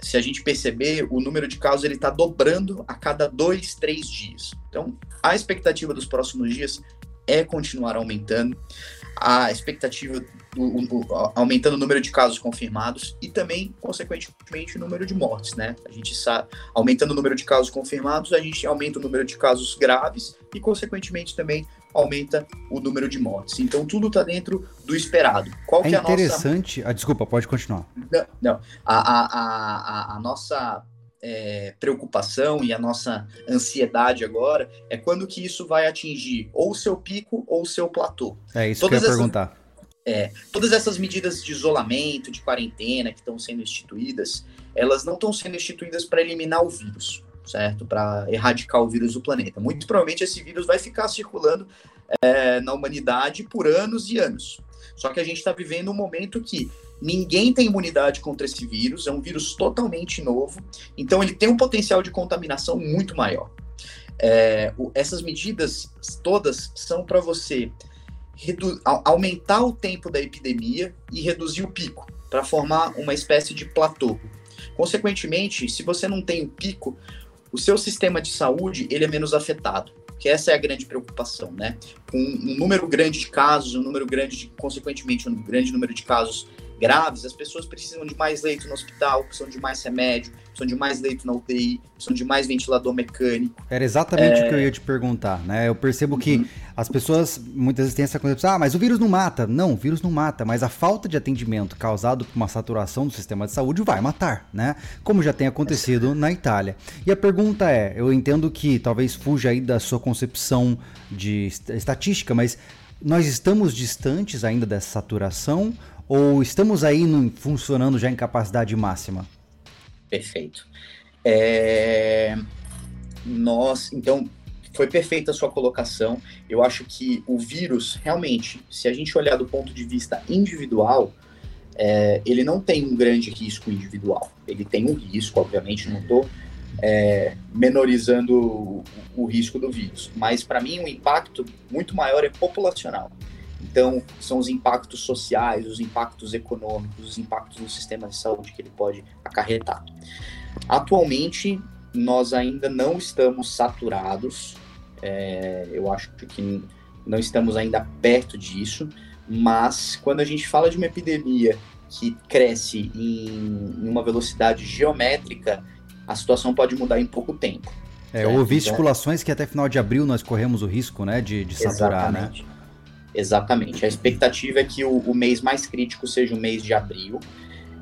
se a gente perceber, o número de casos ele está dobrando a cada dois, três dias. Então, a expectativa dos próximos dias é continuar aumentando a expectativa do, o, aumentando o número de casos confirmados e também, consequentemente, o número de mortes, né? A gente sabe, aumentando o número de casos confirmados, a gente aumenta o número de casos graves e, consequentemente, também aumenta o número de mortes. Então, tudo está dentro do esperado. Qual é que é interessante. A nossa... ah, desculpa, pode continuar. Não, não. A, a, a, a nossa é, preocupação e a nossa ansiedade agora é quando que isso vai atingir ou o seu pico ou o seu platô. É isso Todas que eu ia essas, perguntar. É, todas essas medidas de isolamento, de quarentena que estão sendo instituídas, elas não estão sendo instituídas para eliminar o vírus, certo? Para erradicar o vírus do planeta. Muito provavelmente esse vírus vai ficar circulando é, na humanidade por anos e anos. Só que a gente está vivendo um momento que ninguém tem imunidade contra esse vírus, é um vírus totalmente novo, então ele tem um potencial de contaminação muito maior. É, essas medidas todas são para você aumentar o tempo da epidemia e reduzir o pico, para formar uma espécie de platô. Consequentemente, se você não tem o pico, o seu sistema de saúde ele é menos afetado que essa é a grande preocupação, né? Com um número grande de casos, um número grande de, consequentemente, um grande número de casos graves, as pessoas precisam de mais leito no hospital, precisam de mais remédio, precisam de mais leito na UTI, precisam de mais ventilador mecânico. Era exatamente é... o que eu ia te perguntar, né? Eu percebo que uhum. as pessoas muitas vezes têm essa concepção, ah, mas o vírus não mata. Não, o vírus não mata, mas a falta de atendimento causado por uma saturação do sistema de saúde vai matar, né? Como já tem acontecido na Itália. E a pergunta é, eu entendo que talvez fuja aí da sua concepção de estatística, mas nós estamos distantes ainda dessa saturação ou estamos aí no, funcionando já em capacidade máxima? Perfeito. É... Nós, então, foi perfeita a sua colocação. Eu acho que o vírus, realmente, se a gente olhar do ponto de vista individual, é, ele não tem um grande risco individual. Ele tem um risco, obviamente, não estou é, menorizando o, o, risco do vírus, mas para mim o um impacto muito maior é populacional. Então, são os impactos sociais, os impactos econômicos, os impactos no sistema de saúde que ele pode acarretar. Atualmente, nós ainda não estamos saturados, é, eu acho que não estamos ainda perto disso, mas quando a gente fala de uma epidemia que cresce em, em uma velocidade geométrica, a situação pode mudar em pouco tempo. É, eu ouvi então, estipulações que até final de abril nós corremos o risco né, de, de saturar, né? exatamente. né? Exatamente. A expectativa é que o, o mês mais crítico seja o mês de abril.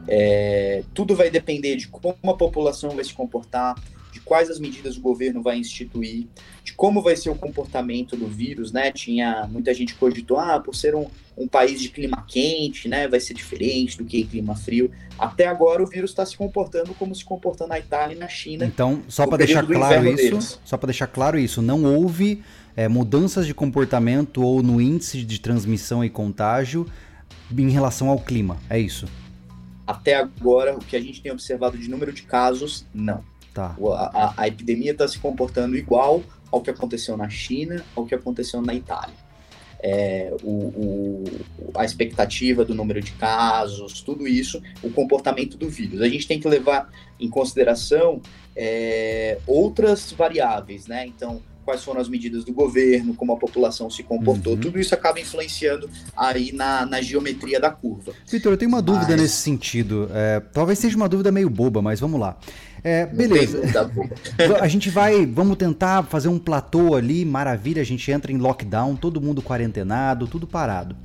É, tudo vai depender de como a população vai se comportar, de quais as medidas o governo vai instituir, de como vai ser o comportamento do vírus, né? Tinha muita gente cogitou, ah, por ser um, um país de clima quente, né, vai ser diferente do que clima frio. Até agora o vírus está se comportando como se comportou na Itália e na China. Então, só para deixar claro isso, deles. só para deixar claro isso, não houve é, mudanças de comportamento ou no índice de transmissão e contágio em relação ao clima. É isso? Até agora, o que a gente tem observado de número de casos, não. Tá. A, a, a epidemia está se comportando igual ao que aconteceu na China, ao que aconteceu na Itália. É, o, o, a expectativa do número de casos, tudo isso, o comportamento do vírus. A gente tem que levar em consideração é, outras variáveis, né? Então, quais foram as medidas do governo, como a população se comportou, uhum. tudo isso acaba influenciando aí na, na geometria da curva. Vitor, eu tenho uma dúvida mas... nesse sentido. É, talvez seja uma dúvida meio boba, mas vamos lá. É, beleza. a gente vai, vamos tentar fazer um platô ali, maravilha, a gente entra em lockdown, todo mundo quarentenado, tudo parado.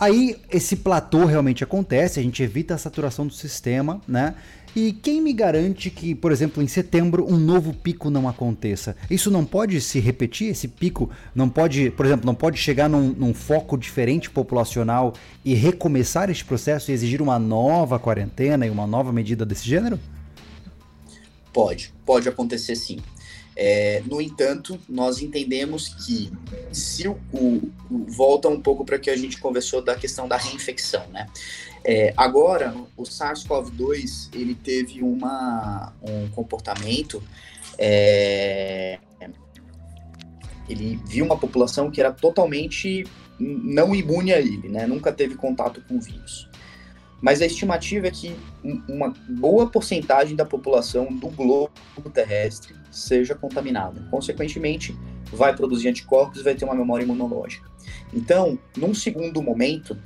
Aí esse platô realmente acontece, a gente evita a saturação do sistema, né? E quem me garante que, por exemplo, em setembro um novo pico não aconteça? Isso não pode se repetir? Esse pico não pode, por exemplo, não pode chegar num, num foco diferente populacional e recomeçar este processo e exigir uma nova quarentena e uma nova medida desse gênero? Pode, pode acontecer sim. É, no entanto, nós entendemos que se o, o, volta um pouco para que a gente conversou da questão da reinfecção, né? É, agora, o SARS-CoV-2 ele teve uma, um comportamento, é, ele viu uma população que era totalmente não imune a ele, né? Nunca teve contato com o vírus. Mas a estimativa é que uma boa porcentagem da população do globo terrestre seja contaminada. Consequentemente, vai produzir anticorpos e vai ter uma memória imunológica. Então, num segundo momento,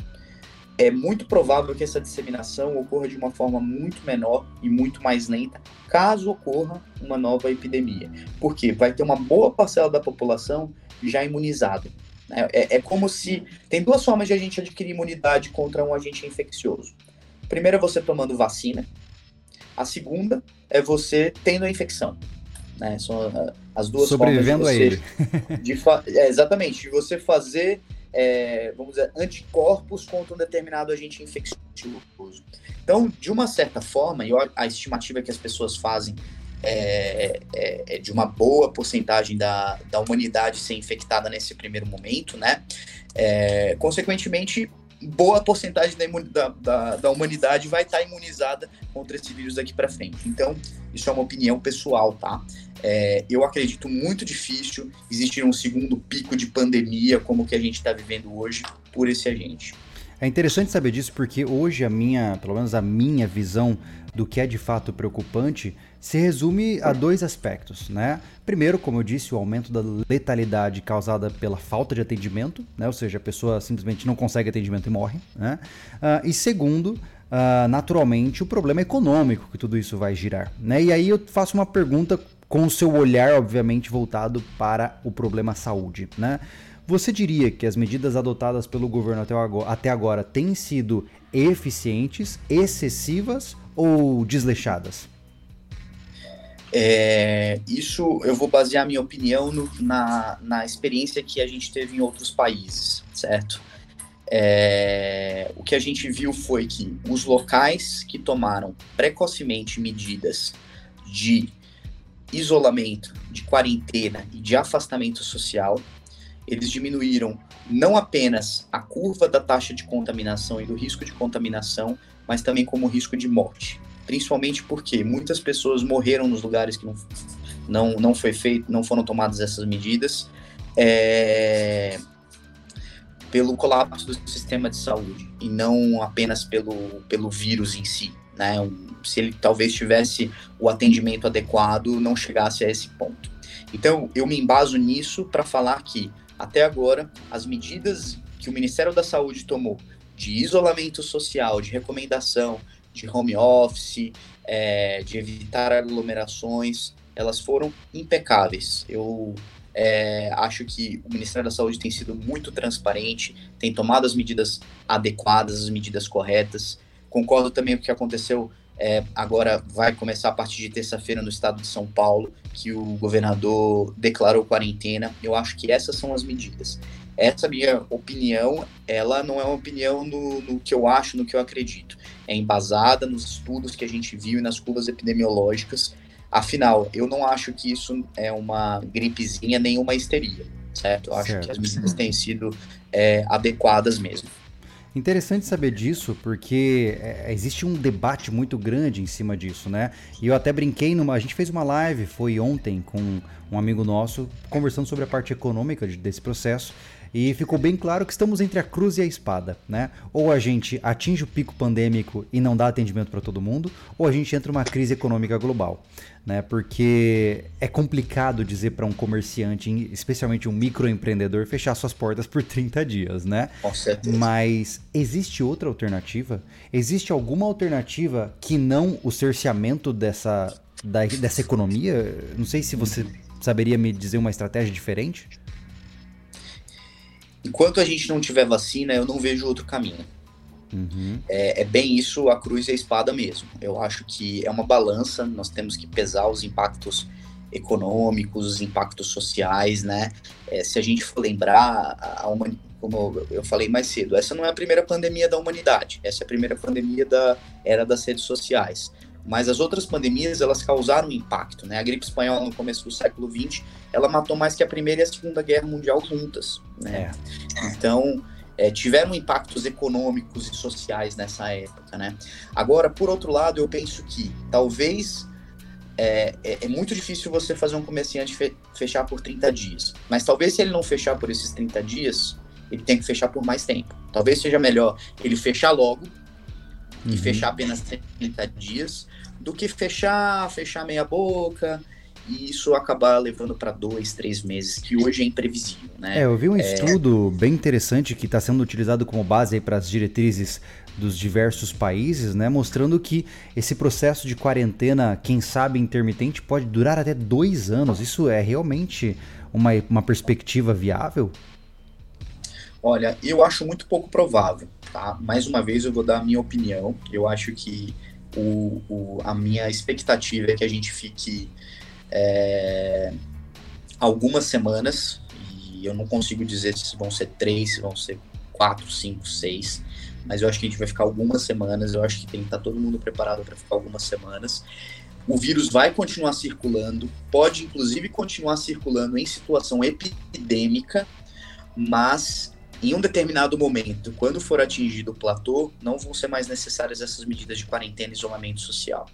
é muito provável que essa disseminação ocorra de uma forma muito menor e muito mais lenta, caso ocorra uma nova epidemia. Porque vai ter uma boa parcela da população já imunizada. Né? É, é, como se. Tem duas formas de a gente adquirir imunidade contra um agente infeccioso. A primeira é você tomando vacina, a segunda é você tendo a infecção. Né? São ah, as duas Sobrevivendo formas de você, a ele. de é, exatamente, de você fazer é, vamos dizer, anticorpos contra um determinado agente infeccioso. Então, de uma certa forma, e a estimativa que as pessoas fazem é, é, é, de uma boa porcentagem da, da humanidade ser infectada nesse primeiro momento, né? É, consequentemente, boa porcentagem da, da, da, humanidade vai estar imunizada contra esse vírus daqui para frente. Então, isso é uma opinião pessoal, tá? É, eu acredito muito difícil existir um segundo pico de pandemia como o que a gente está vivendo hoje por esse agente. É interessante saber disso porque hoje a minha, pelo menos a minha visão do que é de fato preocupante se resume a dois aspectos, né? Primeiro, como eu disse, o aumento da letalidade causada pela falta de atendimento, né? Ou seja, a pessoa simplesmente não consegue atendimento e morre, né? Uh, e segundo, uh, naturalmente, o problema econômico que tudo isso vai girar, né? E aí eu faço uma pergunta com o seu olhar, obviamente, voltado para o problema saúde, né? Você diria que as medidas adotadas pelo governo até agora, até agora têm sido eficientes, excessivas ou desleixadas? É, isso eu vou basear minha opinião no, na, na experiência que a gente teve em outros países, certo? É, o que a gente viu foi que os locais que tomaram precocemente medidas de isolamento, de quarentena e de afastamento social eles diminuíram não apenas a curva da taxa de contaminação e do risco de contaminação, mas também como risco de morte. Principalmente porque muitas pessoas morreram nos lugares que não, não, não foi feito, não foram tomadas essas medidas, é, pelo colapso do sistema de saúde e não apenas pelo, pelo vírus em si. Né? Se ele talvez tivesse o atendimento adequado, não chegasse a esse ponto. Então, eu me embaso nisso para falar que até agora, as medidas que o Ministério da Saúde tomou de isolamento social, de recomendação, de home office, é, de evitar aglomerações, elas foram impecáveis. Eu é, acho que o Ministério da Saúde tem sido muito transparente, tem tomado as medidas adequadas, as medidas corretas. Concordo também com o que aconteceu é, agora vai começar a partir de terça-feira no estado de São Paulo, que o governador declarou quarentena. Eu acho que essas são as medidas. Essa minha opinião, ela não é uma opinião no, no que eu acho, no que eu acredito. É embasada nos estudos que a gente viu e nas curvas epidemiológicas. Afinal, eu não acho que isso é uma gripezinha nem uma histeria, certo? Eu acho certo. que as medidas têm sido é, adequadas mesmo. Interessante saber disso, porque é, existe um debate muito grande em cima disso, né? E eu até brinquei numa. A gente fez uma live, foi ontem, com um amigo nosso, conversando sobre a parte econômica desse processo. E ficou bem claro que estamos entre a cruz e a espada, né? Ou a gente atinge o pico pandêmico e não dá atendimento para todo mundo, ou a gente entra numa crise econômica global, né? Porque é complicado dizer para um comerciante, especialmente um microempreendedor, fechar suas portas por 30 dias, né? Com certeza. Mas existe outra alternativa? Existe alguma alternativa que não o cerceamento dessa, da, dessa economia? Não sei se você saberia me dizer uma estratégia diferente? Enquanto a gente não tiver vacina, eu não vejo outro caminho. Uhum. É, é, bem isso, a cruz e a espada mesmo. Eu acho que é uma balança, nós temos que pesar os impactos econômicos, os impactos sociais, né? É, se a gente for lembrar, a, a como eu falei mais cedo, essa não é a primeira pandemia da humanidade, essa é a primeira pandemia da era das redes sociais. Mas as outras pandemias, elas causaram impacto, né? A gripe espanhola no começo do século XX, ela matou mais que a Primeira e a Segunda Guerra Mundial juntas, né? É. Então, é, tiveram impactos econômicos e sociais nessa época, né? Agora, por outro lado, eu penso que talvez é, é, é, muito difícil você fazer um comerciante fe fechar por 30 dias. Mas talvez se ele não fechar por esses 30 dias, ele tem que fechar por mais tempo. Talvez seja melhor ele fechar logo uhum. e fechar apenas 30 dias do que fechar, fechar meia boca e isso acabar levando para dois, três meses, que hoje é imprevisível, né? É, eu vi um é... estudo bem interessante que está sendo utilizado como base para as diretrizes dos diversos países, né, mostrando que esse processo de quarentena, quem sabe intermitente, pode durar até dois anos. Isso é realmente uma, uma perspectiva viável? Olha, eu acho muito pouco provável, tá? Mais uma vez eu vou dar a minha opinião. Eu acho que o, o, a minha expectativa é que a gente fique é, algumas semanas, e eu não consigo dizer se vão ser três, se vão ser quatro, cinco, seis, mas eu acho que a gente vai ficar algumas semanas. Eu acho que tem que estar todo mundo preparado para ficar algumas semanas. O vírus vai continuar circulando, pode inclusive continuar circulando em situação epidêmica, mas em um determinado momento, quando for atingido o platô, não vão ser mais necessárias essas medidas de quarentena e isolamento social.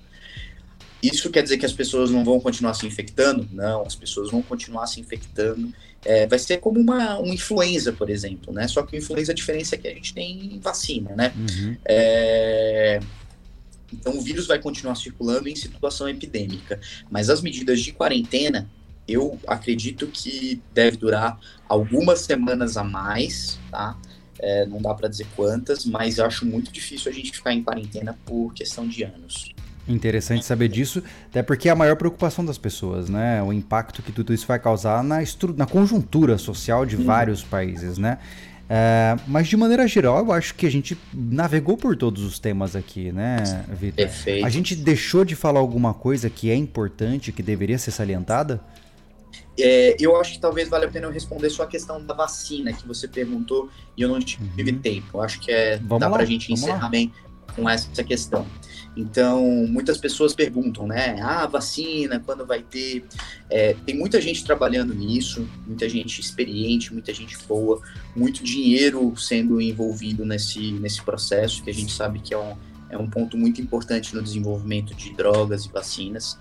Isso quer dizer que as pessoas não vão continuar se infectando? Não, as pessoas vão continuar se infectando. É, vai ser como uma, uma influenza, por exemplo, né? Só que o influenza, a diferença é que a gente tem vacina, né? Uhum. É... Então o vírus vai continuar circulando em situação epidêmica, mas as medidas de quarentena, eu acredito que deve durar algumas semanas a mais, tá? É, não dá para dizer quantas, mas eu acho muito difícil a gente ficar em quarentena por questão de anos. Interessante saber disso, até porque é a maior preocupação das pessoas, né? O impacto que tudo isso vai causar na, na conjuntura social de uhum. vários países, né? É, mas de maneira geral, eu acho que a gente navegou por todos os temas aqui, né, Vitor? Perfeito. A gente deixou de falar alguma coisa que é importante, que deveria ser salientada? É, eu acho que talvez valha a pena eu responder só a questão da vacina que você perguntou e eu não tive uhum. tempo. Eu acho que é, vamos dá lá, pra gente encerrar lá. bem com essa questão. Então, muitas pessoas perguntam, né? Ah, vacina, quando vai ter? É, tem muita gente trabalhando nisso, muita gente experiente, muita gente boa, muito dinheiro sendo envolvido nesse, nesse processo, que a gente sabe que é um, é um ponto muito importante no desenvolvimento de drogas e vacinas.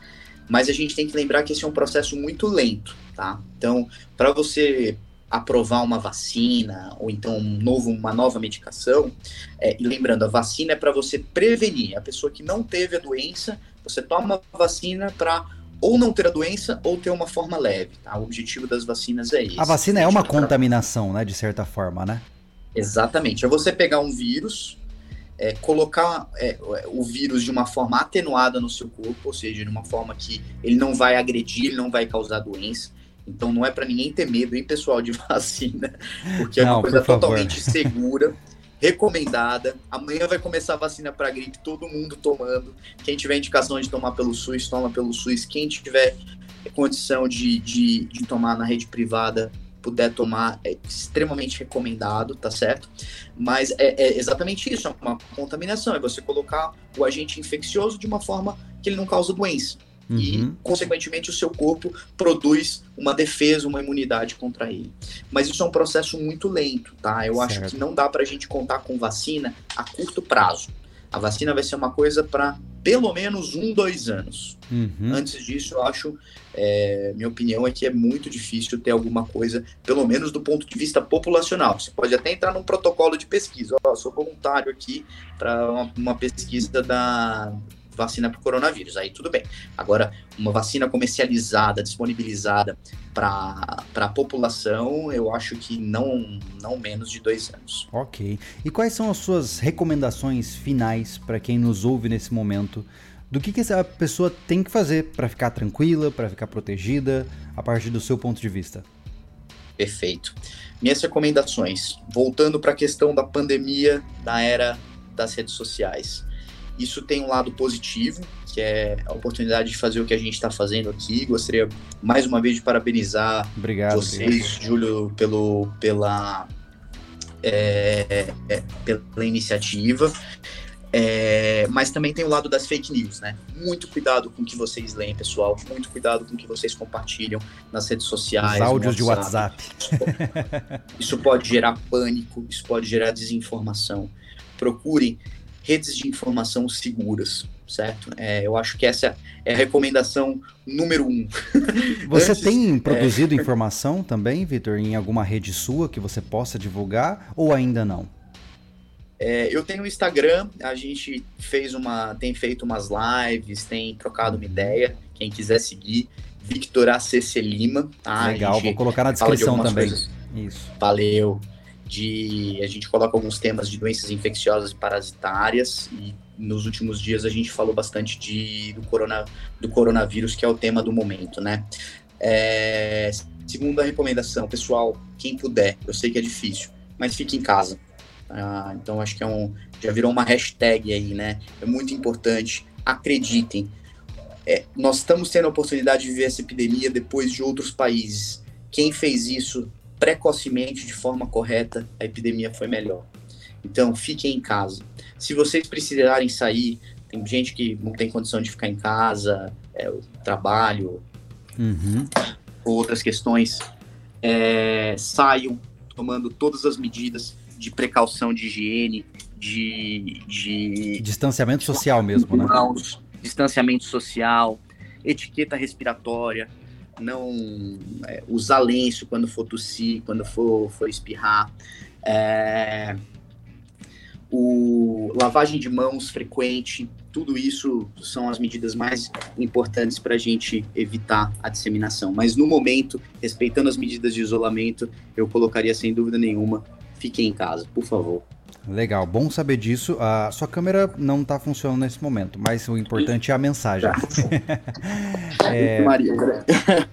Mas a gente tem que lembrar que esse é um processo muito lento, tá? Então, para você aprovar uma vacina ou então um novo, uma nova medicação. É, e lembrando, a vacina é para você prevenir. A pessoa que não teve a doença, você toma a vacina para ou não ter a doença ou ter uma forma leve. Tá? O objetivo das vacinas é esse. A vacina é uma contaminação, né, de certa forma, né? Exatamente. É você pegar um vírus, é, colocar é, o vírus de uma forma atenuada no seu corpo, ou seja, de uma forma que ele não vai agredir, ele não vai causar doença. Então não é para ninguém ter medo, hein, pessoal, de vacina, porque é não, uma coisa totalmente segura, recomendada. Amanhã vai começar a vacina para gripe, todo mundo tomando. Quem tiver indicação de tomar pelo SUS, toma pelo SUS. Quem tiver condição de, de, de tomar na rede privada, puder tomar, é extremamente recomendado, tá certo? Mas é, é, exatamente isso, é uma contaminação, é você colocar o agente infeccioso de uma forma que ele não causa doença uhum. e, consequentemente, o seu corpo produz uma defesa, uma imunidade contra ele. Mas isso é um processo muito lento, tá? Eu certo. acho que não dá para a gente contar com vacina a curto prazo. A vacina vai ser uma coisa para pelo menos um, dois anos. Uhum. Antes disso, eu acho, é, minha opinião é que é muito difícil ter alguma coisa, pelo menos do ponto de vista populacional. Você pode até entrar num protocolo de pesquisa. Ó, sou voluntário aqui para uma, uma, pesquisa da, vacina para o coronavírus. Aí tudo bem. Agora, uma vacina comercializada, disponibilizada para a população, eu acho que não, não menos de dois anos. Ok. E quais são as suas recomendações finais para quem nos ouve nesse momento? Do que, que essa pessoa tem que fazer para ficar tranquila, para ficar protegida, a partir do seu ponto de vista? Perfeito. Minhas recomendações, voltando para a questão da pandemia, da era das redes sociais. Isso tem um lado positivo, que é a oportunidade de fazer o que a gente está fazendo aqui. Gostaria mais uma vez de parabenizar obrigado, vocês, obrigado. Júlio, pelo, pela, é, é, pela iniciativa. É, mas também tem o lado das fake news, né? Muito cuidado com o que vocês leem, pessoal. Muito cuidado com o que vocês compartilham nas redes sociais. Os áudios de WhatsApp. Isso pode, isso pode gerar pânico, isso pode gerar desinformação. Procurem redes de informação seguras, certo? É, eu acho que essa é a recomendação número um. Você Antes, tem é, produzido é... informação também, Vitor, em alguma rede sua que você possa divulgar ou ainda não? É, eu tenho o Instagram, a gente fez uma, tem feito umas lives, tem trocado uma ideia. Quem quiser seguir, Victor ACC Lima. Tá? Legal, vou colocar na descrição também. Coisas. Isso. Valeu de a gente coloca alguns temas de doenças infecciosas e parasitárias e nos últimos dias a gente falou bastante de, do, corona, do coronavírus, que é o tema do momento, né? É, segunda recomendação, pessoal, quem puder, eu sei que é difícil, mas fique em casa. Ah, então acho que é um, já virou uma hashtag aí, né? É muito importante. Acreditem, é, nós estamos tendo a oportunidade de viver essa epidemia depois de outros países. Quem fez isso precocemente, de forma correta, a epidemia foi melhor. Então, fiquem em casa. Se vocês precisarem sair, tem gente que não tem condição de ficar em casa, é, trabalho, uhum. ou outras questões, é, saiam tomando todas as medidas de precaução de higiene, de, de distanciamento social mesmo, né? Distanciamento social, etiqueta respiratória, não é, usar lenço quando for tossir, quando for, for espirrar, é, o lavagem de mãos frequente, tudo isso são as medidas mais importantes para a gente evitar a disseminação. Mas no momento, respeitando as medidas de isolamento, eu colocaria sem dúvida nenhuma, fiquem em casa, por favor. Legal, bom saber disso. A sua câmera não está funcionando nesse momento, mas o importante é a mensagem. é,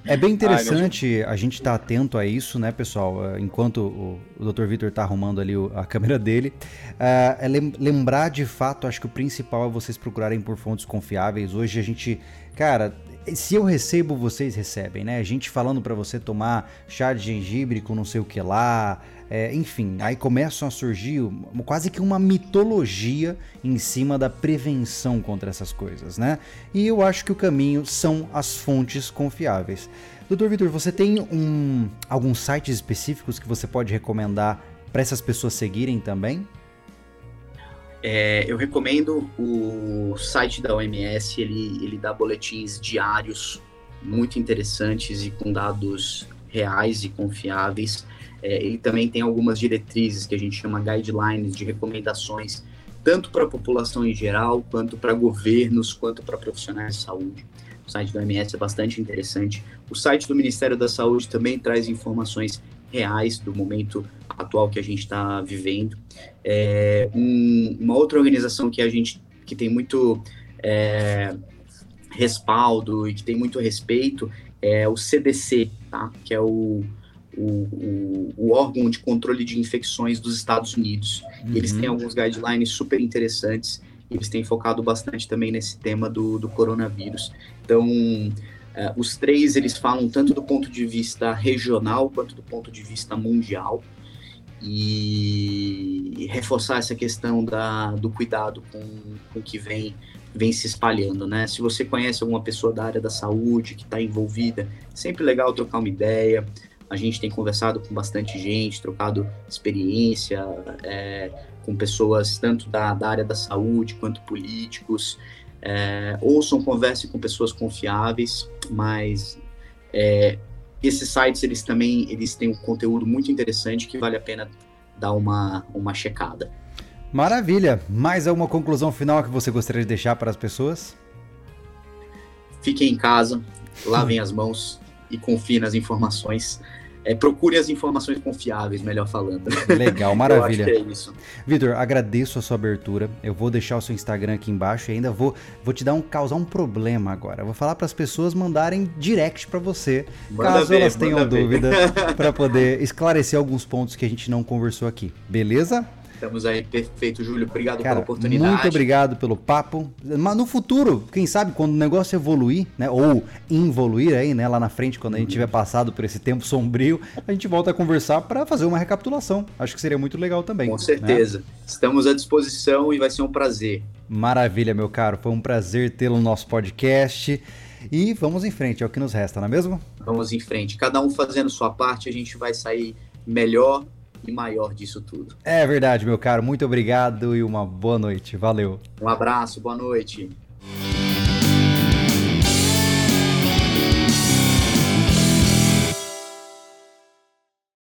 é, bem interessante a gente estar tá atento a isso, né, pessoal? É, enquanto o, o Dr. Vitor está arrumando ali a câmera dele, é, é lembrar de fato, acho que o principal é vocês procurarem por fontes confiáveis. Hoje a gente, cara, se eu recebo, vocês recebem, né? A gente falando para você tomar chá de gengibre com não sei o que lá, é, enfim, aí começam a surgir quase que uma mitologia em cima da prevenção contra essas coisas, né? E eu acho que o caminho são as fontes confiáveis. Doutor Vitor, você tem um, alguns sites específicos que você pode recomendar para essas pessoas seguirem também? É, eu recomendo o site da OMS, ele, ele dá boletins diários muito interessantes e com dados reais e confiáveis. É, ele também tem algumas diretrizes que a gente chama guidelines de recomendações, tanto para a população em geral, quanto para governos, quanto para profissionais de saúde. O site do OMS é bastante interessante. O site do Ministério da Saúde também traz informações reais do momento atual que a gente está vivendo. É, um, uma outra organização que a gente que tem muito é, respaldo e que tem muito respeito é o CDC, tá? Que é o o, o, órgão de controle de infecções dos Estados Unidos. Uhum. Eles têm alguns guidelines super interessantes. Eles têm focado bastante também nesse tema do, do coronavírus. Então, é, os três eles falam tanto do ponto de vista regional quanto do ponto de vista mundial e reforçar essa questão da, do cuidado com, com que vem vem se espalhando, né? Se você conhece alguma pessoa da área da saúde que está envolvida, sempre legal trocar uma ideia. A gente tem conversado com bastante gente, trocado experiência é, com pessoas tanto da, da, área da saúde quanto políticos. É, ouçam, converse com pessoas confiáveis, mas é, esses sites eles também eles têm um conteúdo muito interessante que vale a pena dar uma, uma checada. Maravilha! Mais alguma conclusão final que você gostaria de deixar para as pessoas? Fiquem em casa, lavem as mãos e confiem nas informações é, procure as informações confiáveis, melhor falando. Legal, maravilha. Eu acho que é isso. Vitor, agradeço a sua abertura. Eu vou deixar o seu Instagram aqui embaixo e ainda vou, vou te dar um causar um problema agora. Eu vou falar para as pessoas mandarem direct para você, manda caso ver, elas tenham dúvida, para poder esclarecer alguns pontos que a gente não conversou aqui. Beleza? Estamos aí, perfeito, Júlio. Obrigado Cara, pela oportunidade. Muito obrigado pelo papo. Mas no futuro, quem sabe, quando o negócio evoluir, né? Ou involuir aí, né? Lá na frente, quando a gente tiver passado por esse tempo sombrio, a gente volta a conversar para fazer uma recapitulação. Acho que seria muito legal também. Com certeza. Né? Estamos à disposição e vai ser um prazer. Maravilha, meu caro. Foi um prazer tê-lo no nosso podcast. E vamos em frente, é o que nos resta, não é mesmo? Vamos em frente. Cada um fazendo sua parte, a gente vai sair melhor e maior disso tudo. É verdade, meu caro. Muito obrigado e uma boa noite. Valeu. Um abraço, boa noite.